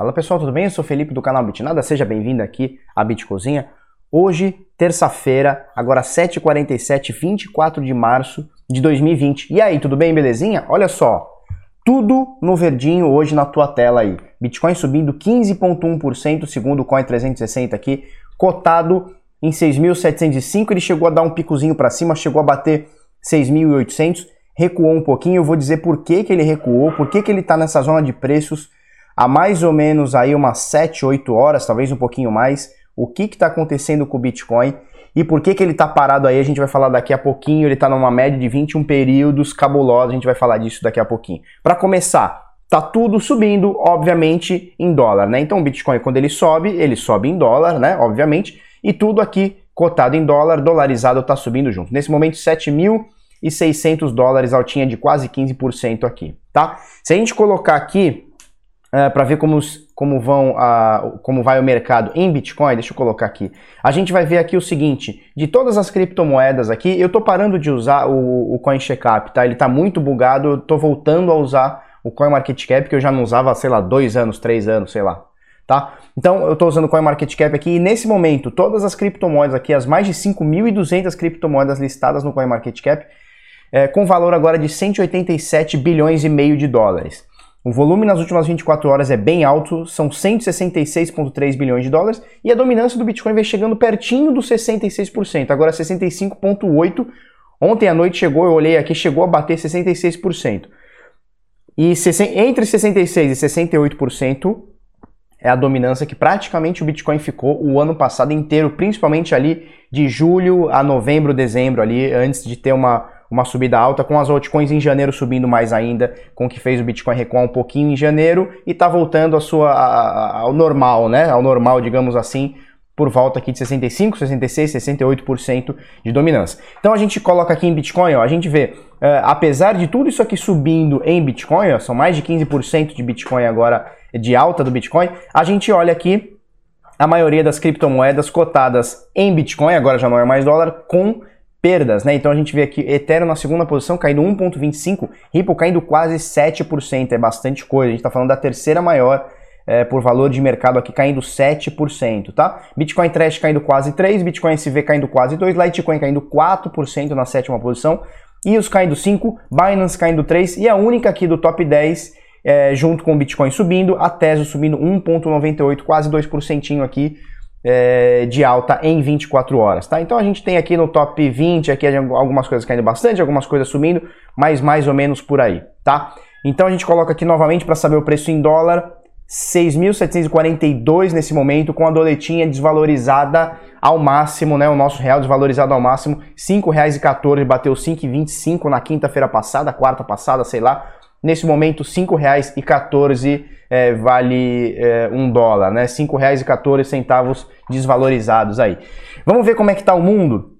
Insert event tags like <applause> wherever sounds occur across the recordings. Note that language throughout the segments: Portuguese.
Fala pessoal, tudo bem? Eu sou Felipe do canal Bitnada, seja bem-vindo aqui à Bitcozinha. Hoje, terça-feira, agora 7h47, 24 de março de 2020. E aí, tudo bem, belezinha? Olha só, tudo no verdinho hoje na tua tela aí. Bitcoin subindo 15,1% segundo o Coin 360 aqui, cotado em 6.705, ele chegou a dar um picozinho para cima, chegou a bater 6.800, recuou um pouquinho, eu vou dizer por que, que ele recuou, por que, que ele está nessa zona de preços há mais ou menos aí umas 7, 8 horas, talvez um pouquinho mais, o que está acontecendo com o Bitcoin e por que, que ele está parado aí, a gente vai falar daqui a pouquinho, ele está numa média de 21 períodos cabulosos, a gente vai falar disso daqui a pouquinho. Para começar, tá tudo subindo, obviamente, em dólar, né? Então o Bitcoin, quando ele sobe, ele sobe em dólar, né? Obviamente, e tudo aqui cotado em dólar, dolarizado, está subindo junto. Nesse momento, 7.600 dólares, altinha de quase 15% aqui, tá? Se a gente colocar aqui uh, para ver como, como, vão, como vai o mercado em Bitcoin, deixa eu colocar aqui. A gente vai ver aqui o seguinte, de todas as criptomoedas aqui, eu estou parando de usar o, o tá? Ele está muito bugado, eu estou voltando a usar o CoinMarketCap, que eu já não usava, sei lá, dois anos, três anos, sei lá. Tá? Então eu estou usando o CoinMarketCap aqui e nesse momento todas as criptomoedas aqui, as mais de 5.200 criptomoedas listadas no CoinMarketCap, é, com valor agora de 187 bilhões e meio de dólares. O volume nas últimas 24 horas é bem alto, são 166,3 bilhões de dólares, e a dominância do Bitcoin vem chegando pertinho dos 66%, agora 65,8%. Ontem à noite chegou, eu olhei aqui, chegou a bater 66%. E entre 66% e 68% é a dominância que praticamente o Bitcoin ficou o ano passado inteiro, principalmente ali de julho a novembro, dezembro, ali, antes de ter uma uma subida alta, com as altcoins em janeiro subindo mais ainda, com o que fez o Bitcoin recuar um pouquinho em janeiro e está voltando a sua, ao normal, né? Ao normal, digamos assim, por volta aqui de 65, 66, 68% de dominância. Então a gente coloca aqui em Bitcoin, ó, a gente vê, uh, apesar de tudo isso aqui subindo em Bitcoin, ó, são mais de 15% de Bitcoin agora de alta do Bitcoin, a gente olha aqui a maioria das criptomoedas cotadas em Bitcoin, agora já não é mais dólar, com perdas, né? Então a gente vê aqui Ethereum na segunda posição caindo 1,25, Ripple caindo quase 7%, é bastante coisa. A gente está falando da terceira maior é, por valor de mercado aqui caindo 7%, tá? Bitcoin Trash caindo quase 3%, Bitcoin SV caindo quase 2%, Litecoin caindo 4% na sétima posição, EOS caindo 5%, Binance caindo 3% e a única aqui do top 10 é, junto com o Bitcoin subindo, a Tesla subindo 1,98%, quase 2% aqui é, de alta em 24 horas, tá? Então a gente tem aqui no top 20 aqui algumas coisas caindo bastante, algumas coisas subindo, mas mais ou menos por aí, tá? Então a gente coloca aqui novamente para saber o preço em dólar, 6.742 nesse momento, com a doletinha desvalorizada ao máximo, né? O nosso real desvalorizado ao máximo, R$ 5,14, bateu 5,25 na quinta-feira passada, quarta passada, sei lá. Nesse momento, R$ 5,14 é, vale é, um dólar, né? R$ 5,14 desvalorizados aí. Vamos ver como é que está o mundo?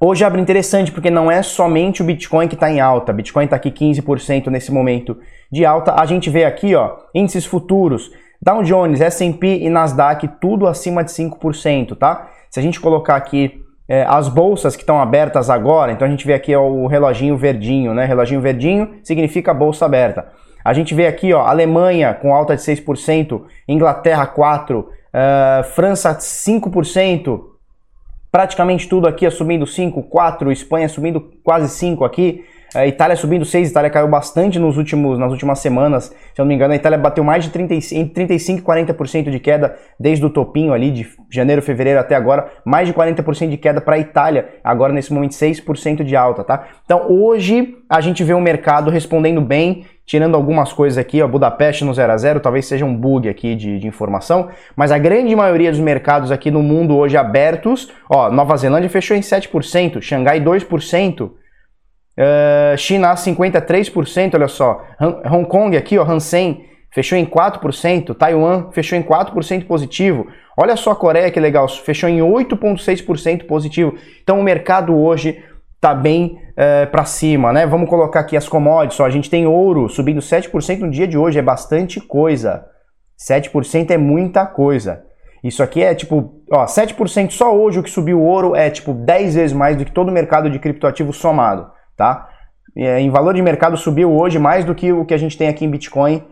Hoje abre interessante porque não é somente o Bitcoin que está em alta. Bitcoin está aqui 15% nesse momento de alta. A gente vê aqui, ó, índices futuros, Dow Jones, S&P e Nasdaq tudo acima de 5%, tá? Se a gente colocar aqui é, as bolsas que estão abertas agora, então a gente vê aqui ó, o reloginho verdinho, né? Reloginho verdinho significa bolsa aberta. A gente vê aqui, ó, Alemanha com alta de 6%, Inglaterra 4%, uh, eh, França 5%, praticamente tudo aqui assumindo 5, 4, Espanha subindo quase 5 aqui, a Itália subindo 6, a Itália caiu bastante nos últimos, nas últimas semanas. Se eu não me engano, a Itália bateu mais de 30, entre 35 e 40% de queda desde o topinho ali de janeiro, fevereiro até agora. Mais de 40% de queda para a Itália, agora nesse momento 6% de alta, tá? Então hoje a gente vê o mercado respondendo bem, tirando algumas coisas aqui, ó, Budapeste no 0 a 0 talvez seja um bug aqui de, de, informação, mas a grande maioria dos mercados aqui no mundo hoje abertos, ó, Nova Zelândia fechou em 7%, Xangai 2%, Uh, China 53%, olha só. Hong Kong aqui, ó, Hansen, fechou em 4%. Taiwan fechou em 4% positivo. Olha só a Coreia que legal, fechou em 8,6% positivo. Então o mercado hoje está bem uh, eh, para cima, né? Vamos colocar aqui as commodities. Ó, a gente tem ouro subindo 7% no dia de hoje, é bastante coisa. 7% é muita coisa. Isso aqui é tipo, ó, 7% só hoje o que subiu o ouro é tipo 10 vezes mais do que todo o mercado de criptoativo somado tá? Em valor de mercado subiu hoje mais do que o que a gente tem aqui em Bitcoin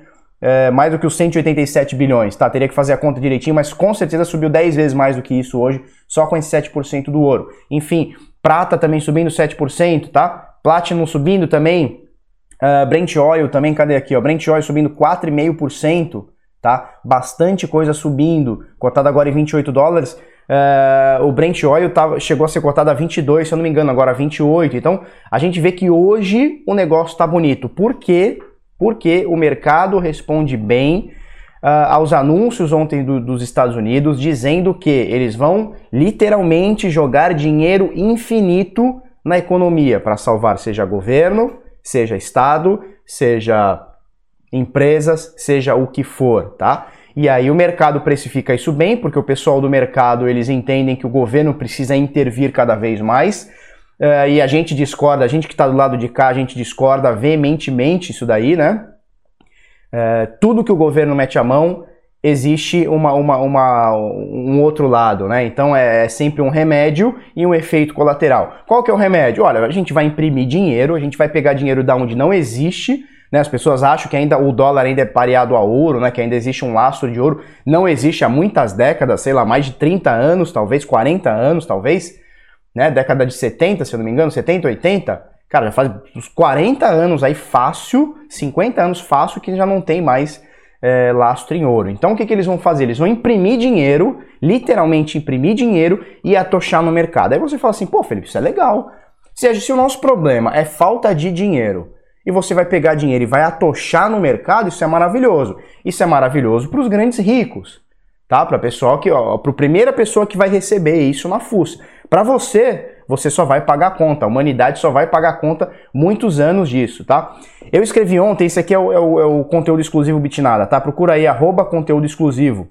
é, mais do que os 187 bilhões, tá? Teria que fazer a conta direitinho, mas com certeza subiu 10 vezes mais do que isso hoje, só com esse 7% do ouro. Enfim, prata também subindo 7%, tá? Platinum subindo também, uh, Brent Oil também, cadê aqui, ó? Brent Oil subindo 4,5%, tá? Bastante coisa subindo, cotado agora em 28 dólares. Uh, o Brent Oil tava, chegou a ser cotado a 22, se eu não me engano, agora a 28. Então, a gente vê que hoje o negócio está bonito. Por quê? Porque o mercado responde bem uh, aos anúncios ontem do, dos Estados Unidos, dizendo que eles vão literalmente jogar dinheiro infinito na economia para salvar seja governo, seja Estado, seja empresas, seja o que for, tá? E aí o mercado precifica isso bem, porque o pessoal do mercado eles entendem que o governo precisa intervir cada vez mais. Uh, e a gente discorda, a gente que está do lado de cá, a gente discorda veementemente isso daí, né? Uh, tudo que o governo mete a mão, existe uma, uma, uma, um outro lado, né? Então é, é, sempre um remédio e um efeito colateral. Qual que é o remédio? Olha, a gente vai imprimir dinheiro, a gente vai pegar dinheiro da onde não existe, né? As pessoas acham que ainda o dólar ainda é pareado a ouro, né? Que ainda existe um lastro de ouro. Não existe há muitas décadas, sei lá, mais de 30 anos, talvez 40 anos, talvez, né? Década de 70, se eu não me engano, 70, 80. Cara, já faz uns 40 anos aí fácil, 50 anos fácil que já não tem mais é, lastro em ouro. Então o que, que eles vão fazer? Eles vão imprimir dinheiro, literalmente imprimir dinheiro e atochar no mercado. Aí você fala assim, pô, Felipe, isso é legal. Se, se o nosso problema é falta de dinheiro e você vai pegar dinheiro e vai atochar no mercado, isso é maravilhoso. Isso é maravilhoso para os grandes ricos, tá? Para pessoal que, ó, para a primeira pessoa que vai receber isso na FUS. Para você, você só vai pagar a conta. A humanidade só vai pagar a conta muitos anos disso, tá? Eu escrevi ontem, esse aqui é o, é o, é o conteúdo exclusivo Bitnada, tá? Procura aí, arroba conteúdo exclusivo.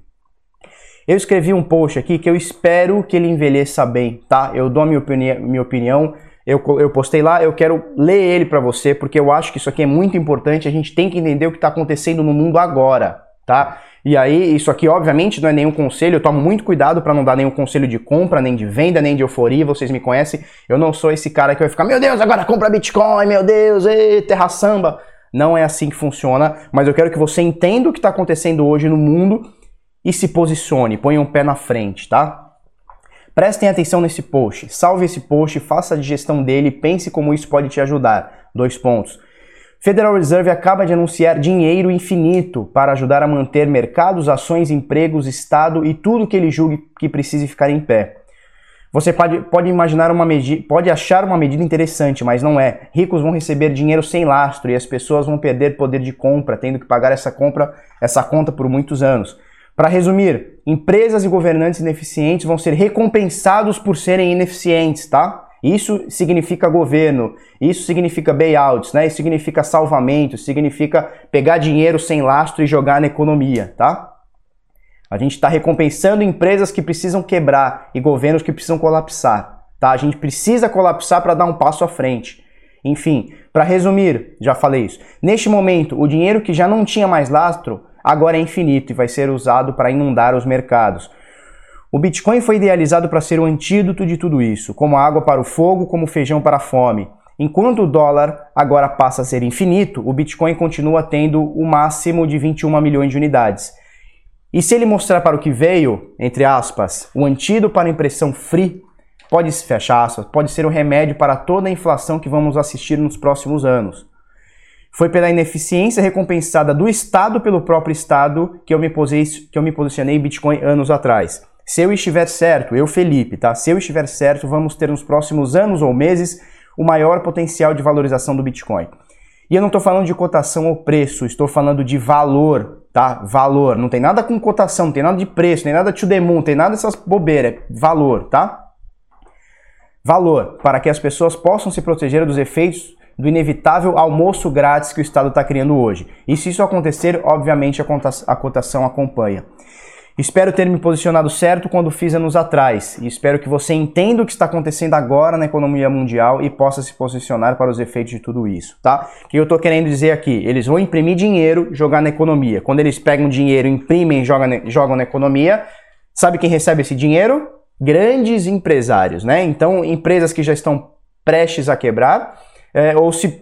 Eu escrevi um post aqui que eu espero que ele envelheça bem, tá? Eu dou minha, opini minha opinião, eu, eu postei lá, eu quero ler ele para você, porque eu acho que isso aqui é muito importante, a gente tem que entender o que está acontecendo no mundo agora, tá? E aí, isso aqui obviamente não é nenhum conselho, eu tomo muito cuidado para não dar nenhum conselho de compra, nem de venda, nem de euforia, vocês me conhecem. Eu não sou esse cara que vai ficar, meu Deus, agora compra Bitcoin, meu Deus, ei, terra samba. Não é assim que funciona, mas eu quero que você entenda o que está acontecendo hoje no mundo e se posicione, ponha um pé na frente, tá? Prestem atenção nesse post, salve esse post, faça a digestão dele, pense como isso pode te ajudar. Dois pontos. Federal Reserve acaba de anunciar dinheiro infinito para ajudar a manter mercados, ações, empregos, Estado e tudo que ele julgue que precise ficar em pé. Você pode, pode imaginar uma medida, pode achar uma medida interessante, mas não é. Ricos vão receber dinheiro sem lastro e as pessoas vão perder poder de compra, tendo que pagar essa compra, essa conta por muitos anos. Para resumir, empresas e governantes ineficientes vão ser recompensados por serem ineficientes, tá? Isso significa governo, isso significa bailouts, né? Isso significa salvamento, significa pegar dinheiro sem lastro e jogar na economia, tá? A gente está recompensando empresas que precisam quebrar e governos que precisam colapsar, tá? A gente precisa colapsar para dar um passo à frente. Enfim, para resumir, já falei isso. Neste momento, o dinheiro que já não tinha mais lastro agora é infinito e vai ser usado para inundar os mercados. O Bitcoin foi idealizado para ser o antídoto de tudo isso, como água para o fogo, como feijão para a fome. Enquanto o dólar agora passa a ser infinito, o Bitcoin continua tendo o máximo de 21 milhões de unidades. E se ele mostrar para o que veio, entre aspas, o antídoto para a impressão free, pode se fechar aspas, pode ser o remédio para toda a inflação que vamos assistir nos próximos anos. Foi pela ineficiência recompensada do Estado pelo próprio Estado que eu me, que eu me posicionei em Bitcoin anos atrás. Se eu estiver certo, eu Felipe, tá? Se eu estiver certo, vamos ter nos próximos anos ou meses o maior potencial de valorização do Bitcoin. E eu não estou falando de cotação ou preço, estou falando de valor, tá? Valor. Não tem nada com cotação, não tem nada de preço, nem nada to the moon, tem nada dessas bobeiras. É valor, tá? Valor, para que as pessoas possam se proteger dos efeitos do inevitável almoço grátis que o Estado está criando hoje. E se isso acontecer, obviamente a cotação acompanha. Espero ter me posicionado certo quando fiz anos atrás e espero que você entenda o que está acontecendo agora na economia mundial e possa se posicionar para os efeitos de tudo isso, tá? O que eu estou querendo dizer aqui? Eles vão imprimir dinheiro, jogar na economia. Quando eles pegam dinheiro, imprimem jogam, jogam na economia, sabe quem recebe esse dinheiro? Grandes empresários, né? Então, empresas que já estão prestes a quebrar é, ou se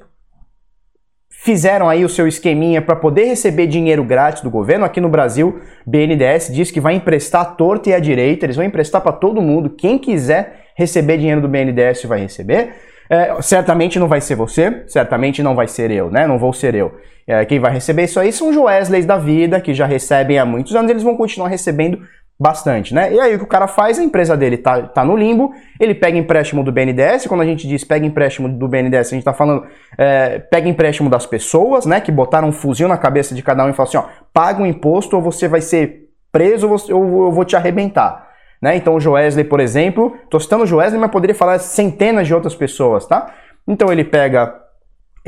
fizeram aí o seu esqueminha para poder receber dinheiro grátis do governo. Aqui no Brasil, BNDES diz que vai emprestar à torta e à direita, eles vão emprestar para todo mundo. Quem quiser receber dinheiro do BNDES vai receber. É, certamente não vai ser você, certamente não vai ser eu, né? Não vou ser eu. É, quem vai receber isso aí são os Wesley's da vida, que já recebem há muitos anos, eles vão continuar recebendo bastante, né? E aí o que o cara faz, a empresa dele tá, tá no limbo, ele pega empréstimo do BNDES, quando a gente diz pega empréstimo do BNDES, a gente tá falando é, pega empréstimo das pessoas, né, que botaram um fuzil na cabeça de cada um e falam assim, ó, paga um imposto ou você vai ser preso ou eu vou te arrebentar. Né? Então o Joesley, por exemplo, tô citando o Joesley, mas poderia falar centenas de outras pessoas, tá? Então ele pega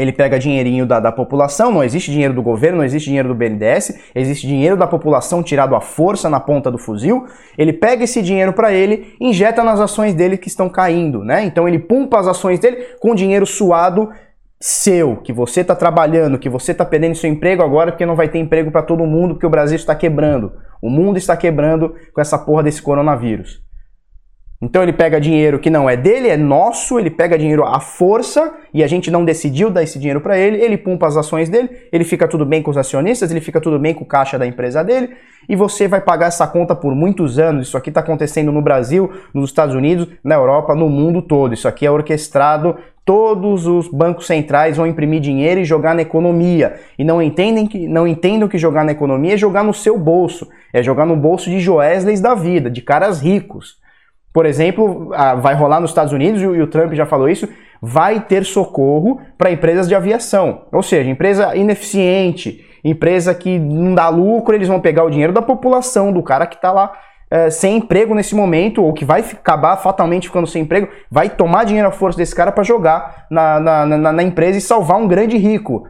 ele pega dinheirinho da, da população, não existe dinheiro do governo, não existe dinheiro do BNDES, existe dinheiro da população tirado à força na ponta do fuzil. Ele pega esse dinheiro para ele, injeta nas ações dele que estão caindo, né? Então ele pumpa as ações dele com dinheiro suado seu, que você está trabalhando, que você está perdendo seu emprego agora porque não vai ter emprego para todo mundo, porque o Brasil está quebrando. O mundo está quebrando com essa porra desse coronavírus. Então ele pega dinheiro que não é dele, é nosso, ele pega dinheiro à força e a gente não decidiu dar esse dinheiro para ele, ele pumpa as ações dele, ele fica tudo bem com os acionistas, ele fica tudo bem com o caixa da empresa dele e você vai pagar essa conta por muitos anos. Isso aqui está acontecendo no Brasil, nos Estados Unidos, na Europa, no mundo todo. Isso aqui é orquestrado. Todos os bancos centrais vão imprimir dinheiro e jogar na economia. E não entendem que não entendam que jogar na economia é jogar no seu bolso, é jogar no bolso de Joesleys da vida, de caras ricos. Por exemplo, vai rolar nos Estados Unidos, e o Trump já falou isso, vai ter socorro para empresas de aviação. Ou seja, empresa ineficiente, empresa que não dá lucro, eles vão pegar o dinheiro da população, do cara que está lá é, sem emprego nesse momento, ou que vai acabar fatalmente ficando sem emprego, vai tomar dinheiro à força desse cara para jogar na, na, na, na empresa e salvar um grande rico.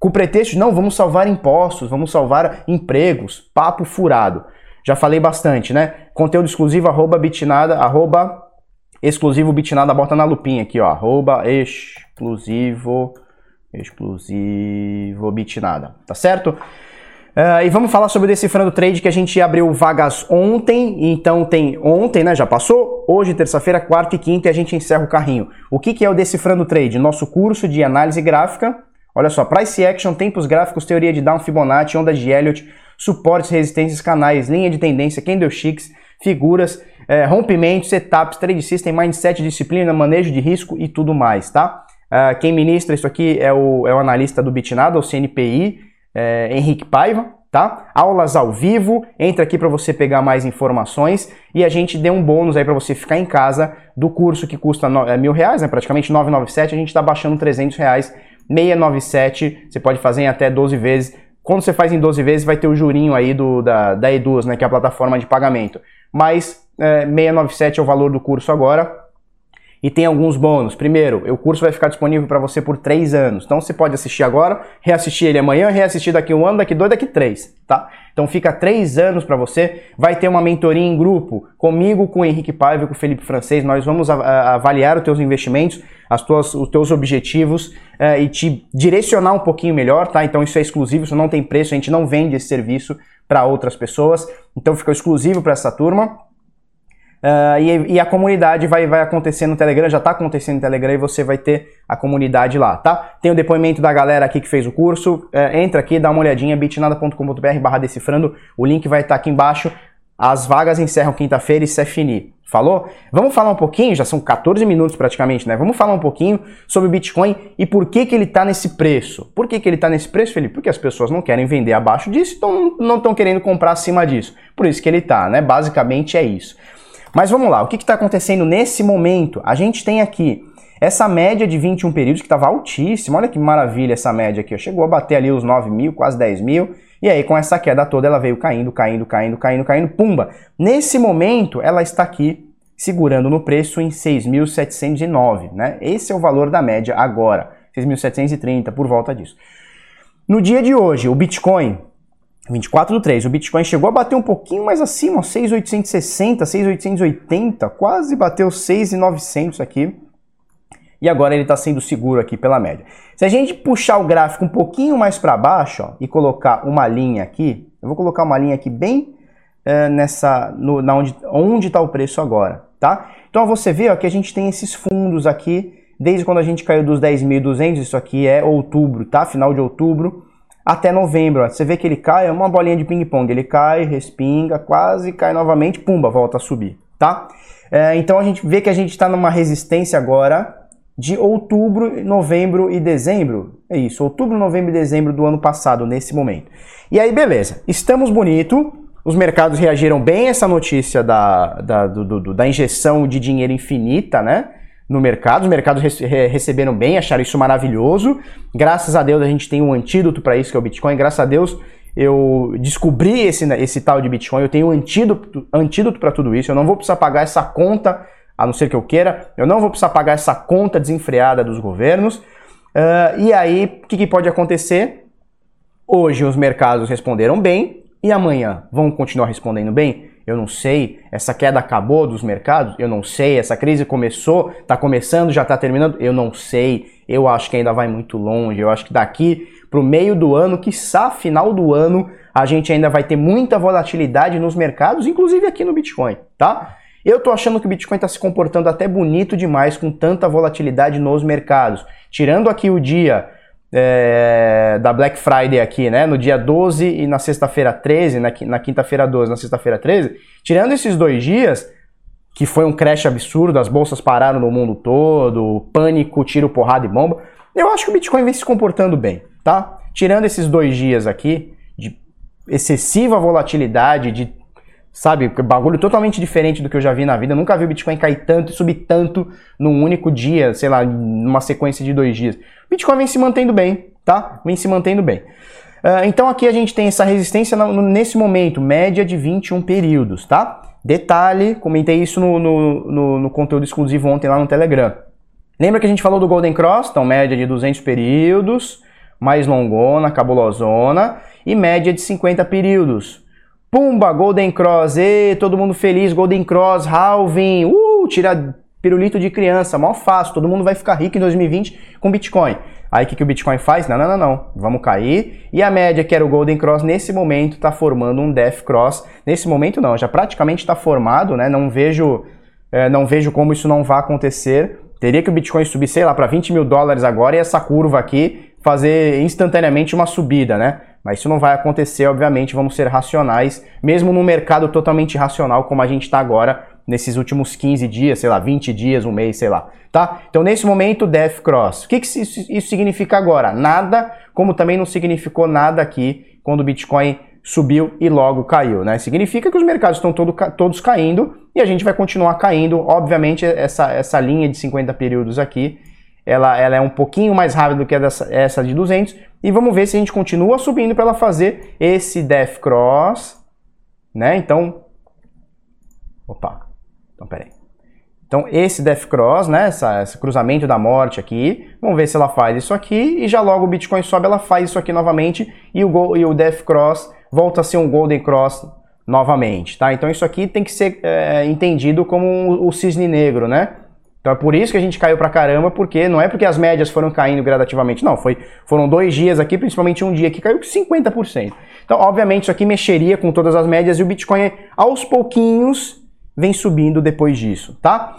Com o pretexto de, não, vamos salvar impostos, vamos salvar empregos, papo furado. Já falei bastante, né? Conteúdo exclusivo, arroba bitnada, arroba exclusivo bitnada, bota na lupinha aqui, ó, arroba exclusivo, exclusivo bitnada, tá certo? Uh, e vamos falar sobre o Decifrando Trade que a gente abriu vagas ontem, então tem ontem, né? Já passou. Hoje, terça-feira, quarta e quinta, e a gente encerra o carrinho. O que, que é o Decifrando Trade? Nosso curso de análise gráfica. Olha só, Price Action, tempos gráficos, teoria de Down, Fibonacci, onda de Elliott, suportes, resistências, canais, linha de tendência, candlesticks, figuras, é, rompimentos, setups, trade system, mindset, disciplina, manejo de risco e tudo mais, tá? Uh, quem ministra isso aqui é o, é o analista do Bitnada, o CNPI, é, Henrique Paiva, tá? Aulas ao vivo, entra aqui para você pegar mais informações e a gente deu um bônus aí para você ficar em casa do curso que custa no, é, mil reais, né? Praticamente 997, a gente está baixando 300 reais, 697, você pode fazer em até 12 vezes quando você faz em 12 vezes, vai ter o jurinho aí do, da, da né, que é a plataforma de pagamento. Mas é, 697 é o valor do curso agora. E tem alguns bônus. Primeiro, o curso vai ficar disponível para você por 3 anos. Então você pode assistir agora, reassistir ele amanhã, reassistir daqui um ano, daqui dois, daqui três, tá? Então fica 3 anos para você. Vai ter uma mentoria em grupo comigo, com o Henrique Paiva com o Felipe Francês. Nós vamos avaliar os teus investimentos, as tuas, os teus objetivos uh, e te direcionar um pouquinho melhor, tá? Então isso é exclusivo, isso não tem preço, a gente não vende esse serviço para outras pessoas. Então fica exclusivo para essa turma. Uh, e, e, a comunidade vai, vai acontecer no Telegram, já está acontecendo no Telegram e você vai ter a comunidade lá, tá? Tem o depoimento da galera aqui que fez o curso, uh, entra aqui, dá uma olhadinha, bitnada.com.br barra decifrando, o link vai estar tá aqui embaixo. As vagas encerram quinta-feira e isso é fini. Falou? Vamos falar um pouquinho, já são 14 minutos praticamente, né? Vamos falar um pouquinho sobre o Bitcoin e por que, que ele está nesse preço. Por que, que ele está nesse preço, Felipe? Porque as pessoas não querem vender abaixo disso, então não estão querendo comprar acima disso. Por isso que ele está, né? Basicamente é isso. Mas vamos lá, o que está acontecendo nesse momento? A gente tem aqui essa média de 21 períodos que estava altíssima, olha que maravilha essa média aqui, chegou a bater ali os 9 mil, quase 10 mil, e aí com essa queda toda ela veio caindo, caindo, caindo, caindo, caindo, pumba. Nesse momento ela está aqui segurando no preço em 6.709, né? Esse é o valor da média agora, 6.730 por volta disso. No dia de hoje, o Bitcoin 24 do 3. O Bitcoin chegou a bater um pouquinho mais acima, 6,860, 6,880, quase bateu 6,900 aqui. E agora ele está sendo seguro aqui pela média. Se a gente puxar o gráfico um pouquinho mais para baixo ó, e colocar uma linha aqui, eu vou colocar uma linha aqui bem uh, nessa, no, na onde onde está o preço agora, tá? Então você vê ó, que a gente tem esses fundos aqui desde quando a gente caiu dos 10.200, isso aqui é outubro, tá? Final de outubro, até novembro. Você vê que ele cai, é uma bolinha de ping-pong. Ele cai, respinga, quase cai novamente, pumba, volta a subir, tá? É, então a gente vê que a gente está numa resistência agora de outubro, novembro e dezembro. É isso, outubro, novembro e dezembro do ano passado, nesse momento. E aí, beleza. Estamos bonito. Os mercados reagiram bem a essa notícia da, da, do, do, da injeção de dinheiro infinita, né? No mercado, os mercados receberam bem, acharam isso maravilhoso. Graças a Deus a gente tem um antídoto para isso, que é o Bitcoin. Graças a Deus eu descobri esse, esse tal de Bitcoin, eu tenho um antídoto, antídoto para tudo isso, eu não vou precisar pagar essa conta, a não ser que eu queira, eu não vou precisar pagar essa conta desenfreada dos governos. Uh, e aí, o que, que pode acontecer? Hoje os mercados responderam bem e amanhã vão continuar respondendo bem? Eu não sei. Essa queda acabou dos mercados? Eu não sei. Essa crise começou, está começando, já está terminando? Eu não sei. Eu acho que ainda vai muito longe. Eu acho que daqui para o meio do ano, quiçá final do ano, a gente ainda vai ter muita volatilidade nos mercados, inclusive aqui no Bitcoin, tá? Eu tô achando que o Bitcoin está se comportando até bonito demais com tanta volatilidade nos mercados. Tirando aqui o dia é, da Black Friday aqui, né? No dia 12 e na sexta-feira 13, na, quinta-feira 12, na sexta-feira 13, tirando esses dois dias, que foi um crash absurdo, as bolsas pararam no mundo todo, pânico, tiro, porrada e bomba, eu acho que o Bitcoin vem se comportando bem, tá? Tirando esses dois dias aqui, de excessiva volatilidade, de Sabe, bagulho totalmente diferente do que eu já vi na vida. Eu nunca vi o Bitcoin cair tanto e subir tanto num único dia, sei lá, numa sequência de dois dias. Bitcoin vem se mantendo bem, tá? Vem se mantendo bem. Uh, então aqui a gente tem essa resistência no, nesse momento, média de 21 períodos, tá? Detalhe, comentei isso no, no, no, no conteúdo exclusivo ontem lá no Telegram. Lembra que a gente falou do Golden Cross? Então, média de 200 períodos, mais longona, cabulosona, e média de 50 períodos. Pumba, Golden Cross, e todo mundo feliz, Golden Cross, halving, uh, tira pirulito de criança, mal fácil, todo mundo vai ficar rico em 2020 com Bitcoin. Aí o que, que o Bitcoin faz? Não, não, não, não, vamos cair. E a média, que era o Golden Cross, nesse momento está formando um Death Cross. Nesse momento não, já praticamente está formado, né? Não vejo, é, não vejo como isso não vai acontecer. Teria que o Bitcoin subir, sei lá, para 20 mil dólares agora e essa curva aqui fazer instantaneamente uma subida, né? Mas isso não vai acontecer, obviamente, vamos ser racionais, mesmo num mercado totalmente racional como a gente está agora, nesses últimos 15 dias, sei lá, 20 dias, um mês, sei lá, tá? Então, nesse momento, Death Cross. O que, que isso significa agora? Nada, como também não significou nada aqui quando o Bitcoin subiu e logo caiu, né? Significa que os mercados estão todo, todos caindo e a gente vai continuar caindo. Obviamente, essa, essa linha de 50 períodos aqui ela, ela é um pouquinho mais rápida do que dessa, essa de 200. E vamos ver se a gente continua subindo para ela fazer esse Death Cross, né? Então, opa, então peraí. Então esse Death Cross, né, essa, esse cruzamento da morte aqui, vamos ver se ela faz isso aqui e já logo o Bitcoin sobe, ela faz isso aqui novamente e o, e o Death Cross volta a ser um Golden Cross novamente, tá? Então isso aqui tem que ser é, entendido como o cisne negro, né? Então é por isso que a gente caiu pra caramba, porque não é porque as médias foram caindo gradativamente, não. Foi, foram dois dias aqui, principalmente um dia que caiu 50%. Então, obviamente, isso aqui mexeria com todas as médias e o Bitcoin aos pouquinhos vem subindo depois disso, tá?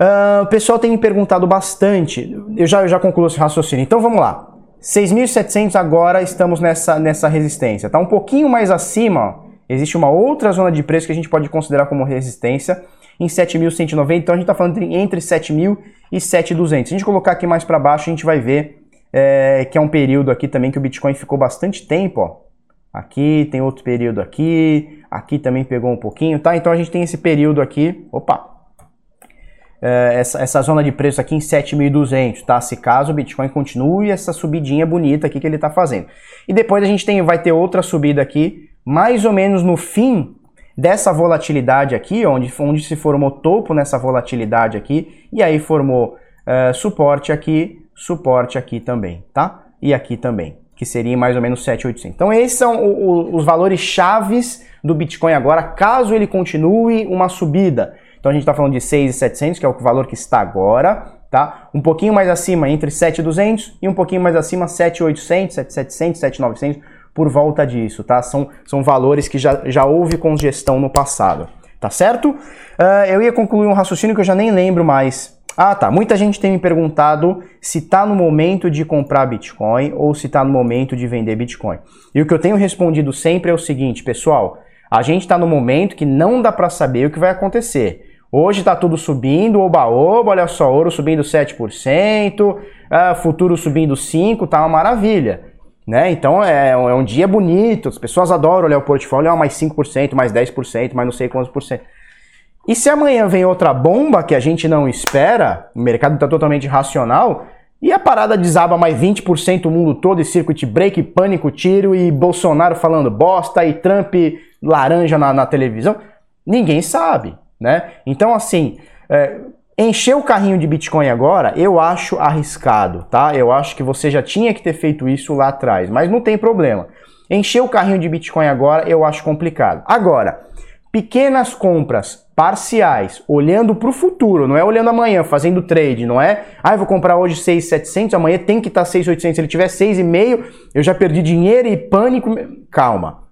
Uh, o pessoal tem me perguntado bastante, eu já, eu já concluo esse raciocínio. Então vamos lá. 6.700 agora estamos nessa, nessa resistência. Tá um pouquinho mais acima, existe uma outra zona de preço que a gente pode considerar como resistência em 7.190, então a gente está falando entre 7.000 e 7.200. Se a gente colocar aqui mais para baixo, a gente vai ver é, que é um período aqui também que o Bitcoin ficou bastante tempo, ó. Aqui tem outro período aqui, aqui também pegou um pouquinho, tá? Então a gente tem esse período aqui, opa, é, essa, essa zona de preço aqui em 7.200, tá? Se caso o Bitcoin continue essa subidinha bonita aqui que ele está fazendo. E depois a gente tem, vai ter outra subida aqui, mais ou menos no fim dessa volatilidade aqui, onde, onde se formou topo nessa volatilidade aqui, e aí formou uh, suporte aqui, suporte aqui também, tá? E aqui também, que seria mais ou menos 7,800. Então esses são o, o, os valores chaves do Bitcoin agora, caso ele continue uma subida. Então a gente está falando de 6,700, que é o valor que está agora, tá? Um pouquinho mais acima, entre 7,200 e um pouquinho mais acima, 7,800, 7,700, 7,900 por volta disso, tá? São, são valores que já, já houve congestão no passado, tá certo? Uh, eu ia concluir um raciocínio que eu já nem lembro mais. Ah, tá. Muita gente tem me perguntado se está no momento de comprar Bitcoin ou se está no momento de vender Bitcoin. E o que eu tenho respondido sempre é o seguinte, pessoal: a gente está no momento que não dá para saber o que vai acontecer. Hoje está tudo subindo, oba-oba, olha só, ouro subindo 7%, ah, futuro subindo 5%, tá uma maravilha. Né? Então é, é um dia bonito, as pessoas adoram olhar o portfólio, ah, mais 5%, mais 10%, mais não sei quantos por cento. E se amanhã vem outra bomba que a gente não espera, o mercado está totalmente racional, e a parada desaba mais 20% o mundo todo, e circuit break, pânico, tiro, e Bolsonaro falando bosta, e Trump laranja na, na televisão, ninguém sabe, né? Então, assim, é, encher o carrinho de Bitcoin agora, eu acho arriscado, tá? Eu acho que você já tinha que ter feito isso lá atrás, mas não tem problema. Encher o carrinho de Bitcoin agora, eu acho complicado. Agora, pequenas compras parciais, olhando para o futuro, não é olhando amanhã, fazendo trade, não é, ah, eu vou comprar hoje 6,700, amanhã tem que estar tá 6,800, se ele tiver 6,5, eu já perdi dinheiro e pânico. Calma.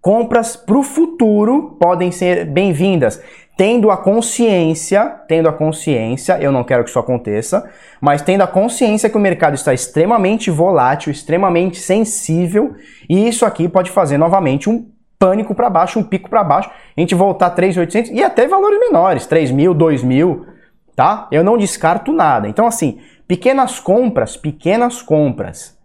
Compras para o futuro podem ser bem-vindas, tendo a consciência, tendo a consciência, eu não quero que isso aconteça, mas tendo a consciência que o mercado está extremamente volátil, extremamente sensível, e isso aqui pode fazer novamente um pânico para baixo, um pico para baixo, a gente voltar 3.800 e até valores menores, 3 mil, 2 mil, tá? Eu não descarto nada. Então, assim, pequenas compras, pequenas compras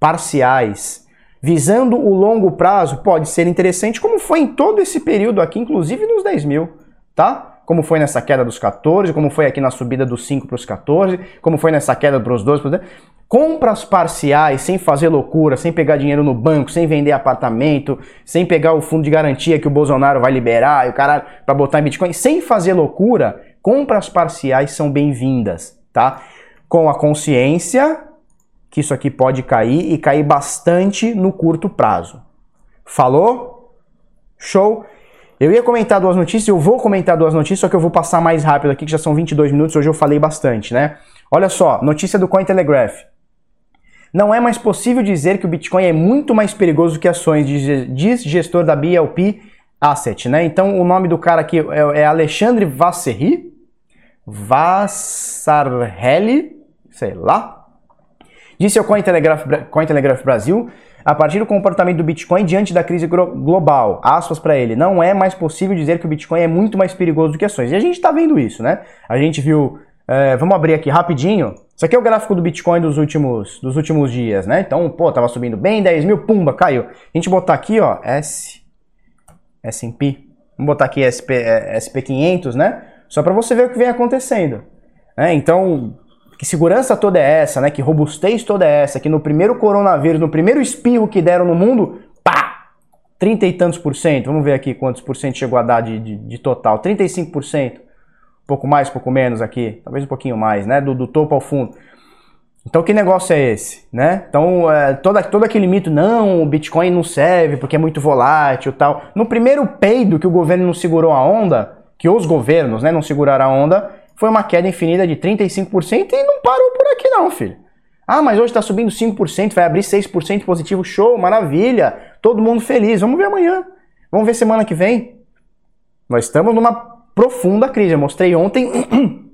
parciais, visando o longo prazo, pode ser interessante, como foi em todo esse período aqui, inclusive nos 10 mil, tá? como foi nessa queda dos 14, como foi aqui na subida dos 5 para os 14, como foi nessa queda para os 12. Compras parciais, sem fazer loucura, sem pegar dinheiro no banco, sem vender apartamento, sem pegar o fundo de garantia que o Bolsonaro vai liberar e o cara para botar em Bitcoin, sem fazer loucura, compras parciais são bem-vindas, tá? Com a consciência que isso aqui pode cair e cair bastante no curto prazo. Falou? Show? Eu ia comentar duas notícias, eu vou comentar duas notícias, só que eu vou passar mais rápido aqui, que já são 22 minutos, hoje eu falei bastante, né? Olha só, notícia do Cointelegraph. Não é mais possível dizer que o Bitcoin é muito mais perigoso que ações, diz gestor da BLP Asset, né? Então o nome do cara aqui é, é Alexandre Vasserri, Vassarhelli, sei lá. Disse ao Cointelegraph, Cointelegraph Brasil a partir do comportamento do Bitcoin diante da crise global. Aspas para ele, não é mais possível dizer que o Bitcoin é muito mais perigoso do que ações. E a gente está vendo isso, né? A gente viu. É, vamos abrir aqui rapidinho. Isso aqui é o gráfico do Bitcoin dos últimos, dos últimos dias, né? Então, pô, tava subindo bem, 10 mil, pumba, caiu. A gente botar aqui, ó, S, S&P. Vamos botar aqui SP, é, SP500, né? Só para você ver o que vem acontecendo. É, então, que segurança toda é essa, né? Que robustez toda é essa? Que no primeiro coronavírus, no primeiro espirro que deram no mundo, pá! 30 e tantos por cento. Vamos ver aqui quantos por cento chegou a dar de, de, de total. 35%. Um pouco mais, pouco menos aqui. Talvez um pouquinho mais, né? Do, do topo ao fundo. Então que negócio é esse, né? Então é, todo, todo aquele mito, não, o Bitcoin não serve porque é muito volátil tal. No primeiro peido que o governo não segurou a onda, que os governos né, não seguraram a onda, foi uma queda infinita de 35% e não parou por aqui não, filho. Ah, mas hoje está subindo 5%, vai abrir 6% positivo, show, maravilha, todo mundo feliz. Vamos ver amanhã, vamos ver semana que vem. Nós estamos numa profunda crise. Eu mostrei ontem <clears throat>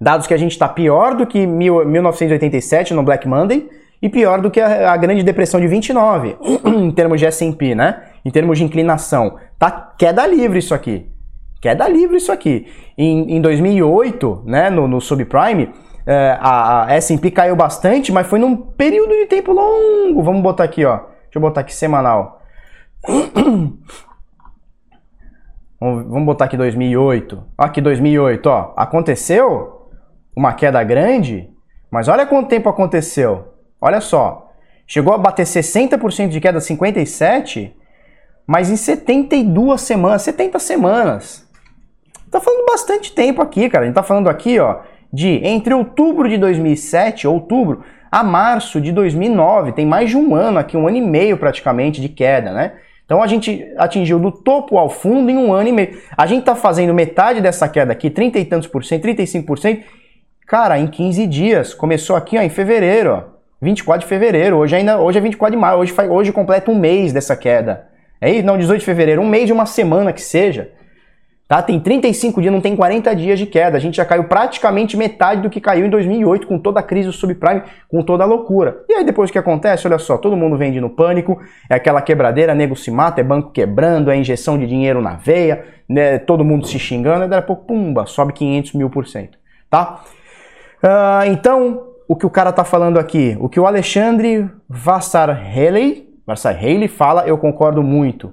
dados que a gente está pior do que 1987 no Black Monday e pior do que a, a Grande Depressão de 29 <clears throat> em termos de S&P, né? Em termos de inclinação, tá queda livre isso aqui. Queda livre isso aqui. Em, em 2008, né, no, no subprime, é, a, a S&P caiu bastante, mas foi num período de tempo longo. Vamos botar aqui, ó. Deixa eu botar aqui semanal. <coughs> Vamos botar aqui 2008. Aqui 2008, ó. Aconteceu uma queda grande, mas olha quanto tempo aconteceu. Olha só. Chegou a bater 60% de queda, 57, mas em 72 semanas, 70 semanas. Tá falando bastante tempo aqui, cara. A gente tá falando aqui, ó, de entre outubro de 2007, outubro, a março de 2009. Tem mais de um ano aqui, um ano e meio praticamente de queda, né? Então a gente atingiu do topo ao fundo em um ano e meio. A gente tá fazendo metade dessa queda aqui, 30 e tantos por cento, 35%, cara, em 15 dias. Começou aqui, ó, em fevereiro, ó. 24 de fevereiro, hoje ainda, hoje é 24 de maio, hoje, faz, hoje completa um mês dessa queda. É isso? Não, 18 de fevereiro, um mês de uma semana que seja. Tá? Tem 35 dias, não tem 40 dias de queda. A gente já caiu praticamente metade do que caiu em 2008 com toda a crise do subprime, com toda a loucura. E aí depois o que acontece? Olha só, todo mundo vende no pânico, é aquela quebradeira, nego se mata, é banco quebrando, é injeção de dinheiro na veia, né, todo mundo se xingando, e daí a pouco, pumba, sobe 500 mil por cento. Tá? Uh, então, o que o cara tá falando aqui, o que o Alexandre Vassar-Haley Vassar fala, eu concordo muito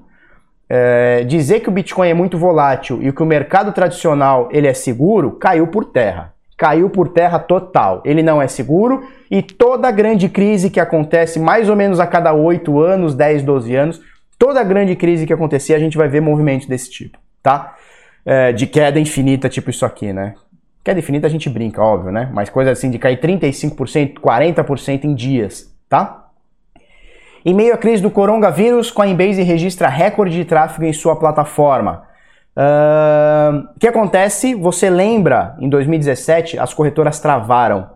é, dizer que o Bitcoin é muito volátil e que o mercado tradicional ele é seguro, caiu por terra. Caiu por terra total. Ele não é seguro e toda grande crise que acontece mais ou menos a cada 8 anos, 10, 12 anos, toda grande crise que acontecer, a gente vai ver movimentos desse tipo, tá? É, de queda infinita, tipo isso aqui, né? Queda infinita a gente brinca, óbvio, né? Mas coisa assim de cair 35%, 40% em dias, tá? Em meio à crise do coronavírus, Coinbase registra recorde de tráfego em sua plataforma. Uh, o que acontece? Você lembra, em 2017, as corretoras travaram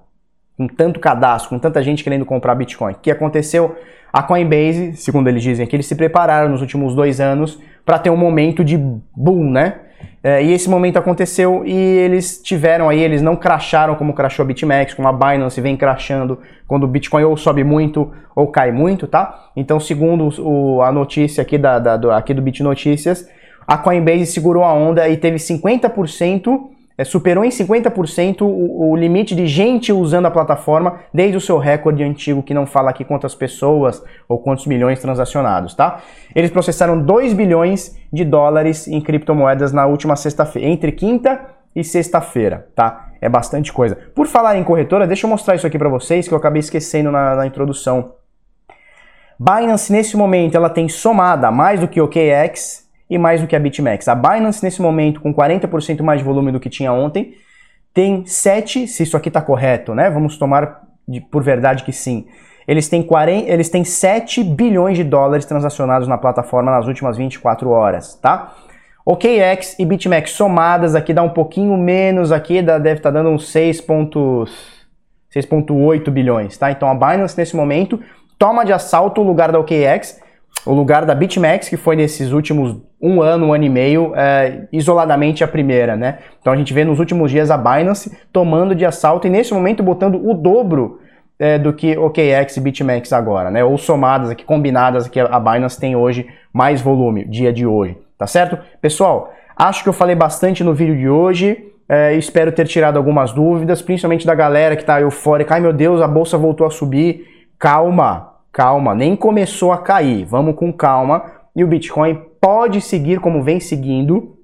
com tanto cadastro, com tanta gente querendo comprar Bitcoin. O que aconteceu? A Coinbase, segundo eles dizem, que eles se prepararam nos últimos dois anos para ter um momento de boom, né? É, e esse momento aconteceu e eles tiveram aí, eles não cracharam como crashou a BitMEX, como a Binance vem crashando quando o Bitcoin ou sobe muito ou cai muito, tá? Então, segundo o, a notícia aqui, da, da, do, aqui do BitNotícias, a Coinbase segurou a onda e teve 50% é, superou em 50% o, o, limite de gente usando a plataforma desde o seu recorde antigo, que não fala aqui quantas pessoas ou quantos milhões transacionados, tá? Eles processaram 2 bilhões de dólares em criptomoedas na última sexta-feira, entre quinta e sexta-feira, tá? É bastante coisa. Por falar em corretora, deixa eu mostrar isso aqui para vocês que eu acabei esquecendo na, na introdução. Binance, nesse momento, ela tem somada mais do que o OKX, e mais do que a BitMEX. A Binance, nesse momento, com 40% mais volume do que tinha ontem, tem 7, se isso aqui está correto, né? Vamos tomar de, por verdade que sim. Eles têm, 40, eles têm 7 bilhões de dólares transacionados na plataforma nas últimas 24 horas, tá? OKX e BitMEX somadas aqui dá um pouquinho menos aqui, dá, deve estar tá dando uns 6.8 bilhões, tá? Então a Binance nesse momento toma de assalto o lugar da OKX o lugar da BitMEX, que foi nesses últimos um ano, um ano e meio, é, isoladamente a primeira, né? Então a gente vê nos últimos dias a Binance tomando de assalto e nesse momento botando o dobro é, do que OKX e BitMEX agora, né? Ou somadas aqui, combinadas aqui, a Binance tem hoje mais volume, dia de hoje, tá certo? Pessoal, acho que eu falei bastante no vídeo de hoje. É, espero ter tirado algumas dúvidas, principalmente da galera que está eufórica. Ai meu Deus, a bolsa voltou a subir. Calma, calma, nem começou a cair, vamos com calma. E o Bitcoin pode seguir como vem seguindo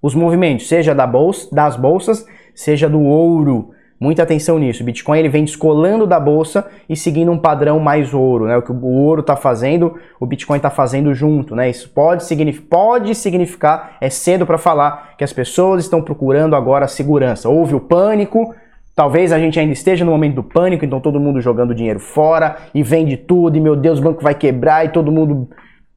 os movimentos, seja da bolsa, das bolsas, seja do ouro. Muita atenção nisso. O Bitcoin ele vem descolando da bolsa e seguindo um padrão mais ouro, né? O que o ouro está fazendo, o Bitcoin está fazendo junto, né? Isso pode, significar, pode significar, é cedo para falar que as pessoas estão procurando agora segurança. Houve o pânico, Talvez a gente ainda esteja no momento do pânico, então todo mundo jogando dinheiro fora e vende tudo, e meu Deus, o banco vai quebrar e todo mundo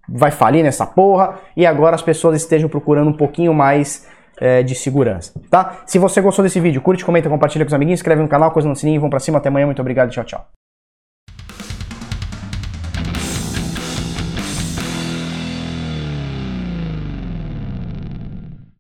vai falir nessa porra. E agora as pessoas estejam procurando um pouquinho mais é, de segurança, tá? Se você gostou desse vídeo, curte, comenta, compartilha com os amiguinhos, inscreve no canal, coisa no sininho, vamos pra cima, até amanhã, muito obrigado, tchau, tchau.